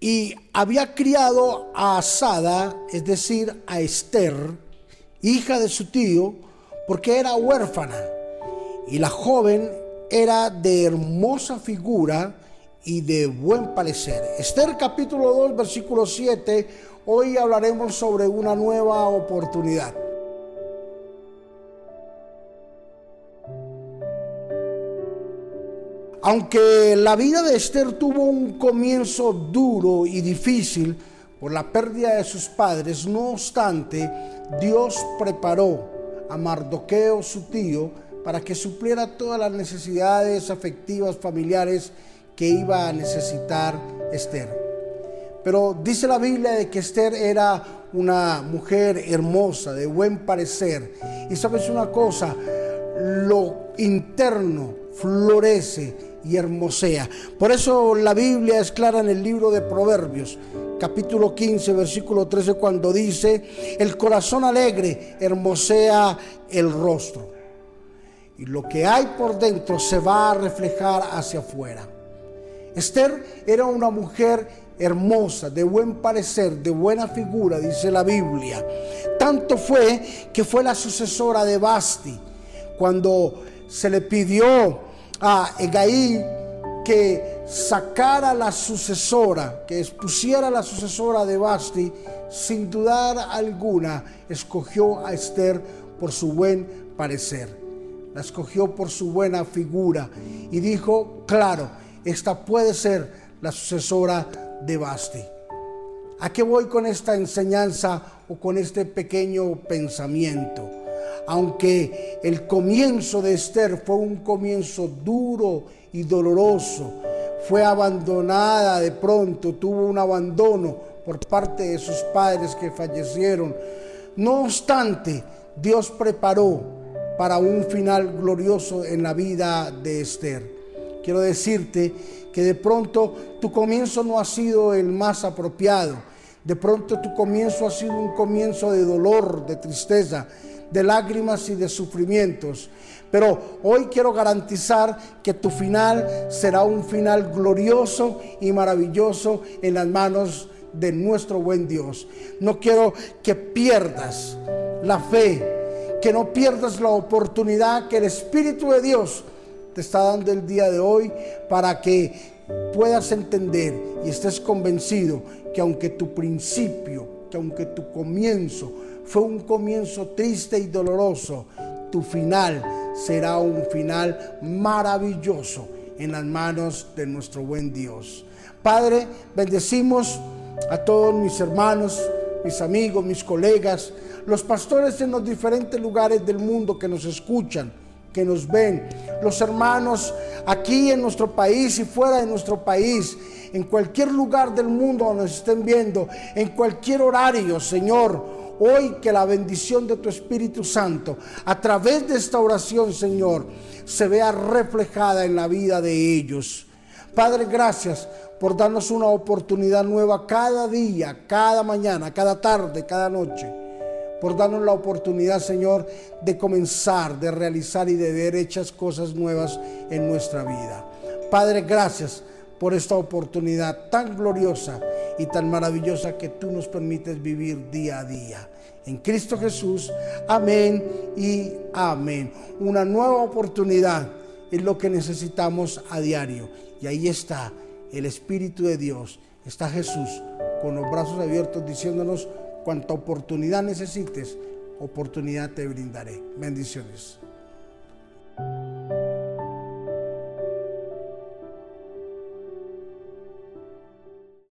y había criado a Asada, es decir, a Esther, hija de su tío, porque era huérfana. Y la joven era de hermosa figura y de buen parecer. Esther capítulo 2, versículo 7, hoy hablaremos sobre una nueva oportunidad. Aunque la vida de Esther tuvo un comienzo duro y difícil por la pérdida de sus padres, no obstante, Dios preparó a Mardoqueo, su tío, para que supliera todas las necesidades afectivas familiares que iba a necesitar Esther. Pero dice la Biblia de que Esther era una mujer hermosa, de buen parecer. Y sabes una cosa, lo interno florece y hermosea. Por eso la Biblia es clara en el libro de Proverbios, capítulo 15, versículo 13, cuando dice, el corazón alegre hermosea el rostro. Y lo que hay por dentro se va a reflejar hacia afuera. Esther era una mujer hermosa, de buen parecer, de buena figura, dice la Biblia. Tanto fue que fue la sucesora de Basti. Cuando se le pidió a Egaí que sacara la sucesora, que expusiera la sucesora de Basti, sin dudar alguna, escogió a Esther por su buen parecer. La escogió por su buena figura y dijo, claro, esta puede ser la sucesora de Basti. ¿A qué voy con esta enseñanza o con este pequeño pensamiento? Aunque el comienzo de Esther fue un comienzo duro y doloroso, fue abandonada de pronto, tuvo un abandono por parte de sus padres que fallecieron. No obstante, Dios preparó para un final glorioso en la vida de Esther. Quiero decirte que de pronto tu comienzo no ha sido el más apropiado. De pronto tu comienzo ha sido un comienzo de dolor, de tristeza de lágrimas y de sufrimientos. Pero hoy quiero garantizar que tu final será un final glorioso y maravilloso en las manos de nuestro buen Dios. No quiero que pierdas la fe, que no pierdas la oportunidad que el Espíritu de Dios te está dando el día de hoy para que puedas entender y estés convencido que aunque tu principio, que aunque tu comienzo fue un comienzo triste y doloroso, tu final será un final maravilloso en las manos de nuestro buen Dios. Padre, bendecimos a todos mis hermanos, mis amigos, mis colegas, los pastores en los diferentes lugares del mundo que nos escuchan, que nos ven, los hermanos aquí en nuestro país y fuera de nuestro país, en cualquier lugar del mundo nos estén viendo, en cualquier horario, Señor Hoy que la bendición de tu Espíritu Santo a través de esta oración, Señor, se vea reflejada en la vida de ellos. Padre, gracias por darnos una oportunidad nueva cada día, cada mañana, cada tarde, cada noche. Por darnos la oportunidad, Señor, de comenzar, de realizar y de ver hechas cosas nuevas en nuestra vida. Padre, gracias por esta oportunidad tan gloriosa y tan maravillosa que tú nos permites vivir día a día. En Cristo Jesús, amén y amén. Una nueva oportunidad es lo que necesitamos a diario. Y ahí está el Espíritu de Dios, está Jesús con los brazos abiertos diciéndonos cuánta oportunidad necesites, oportunidad te brindaré. Bendiciones.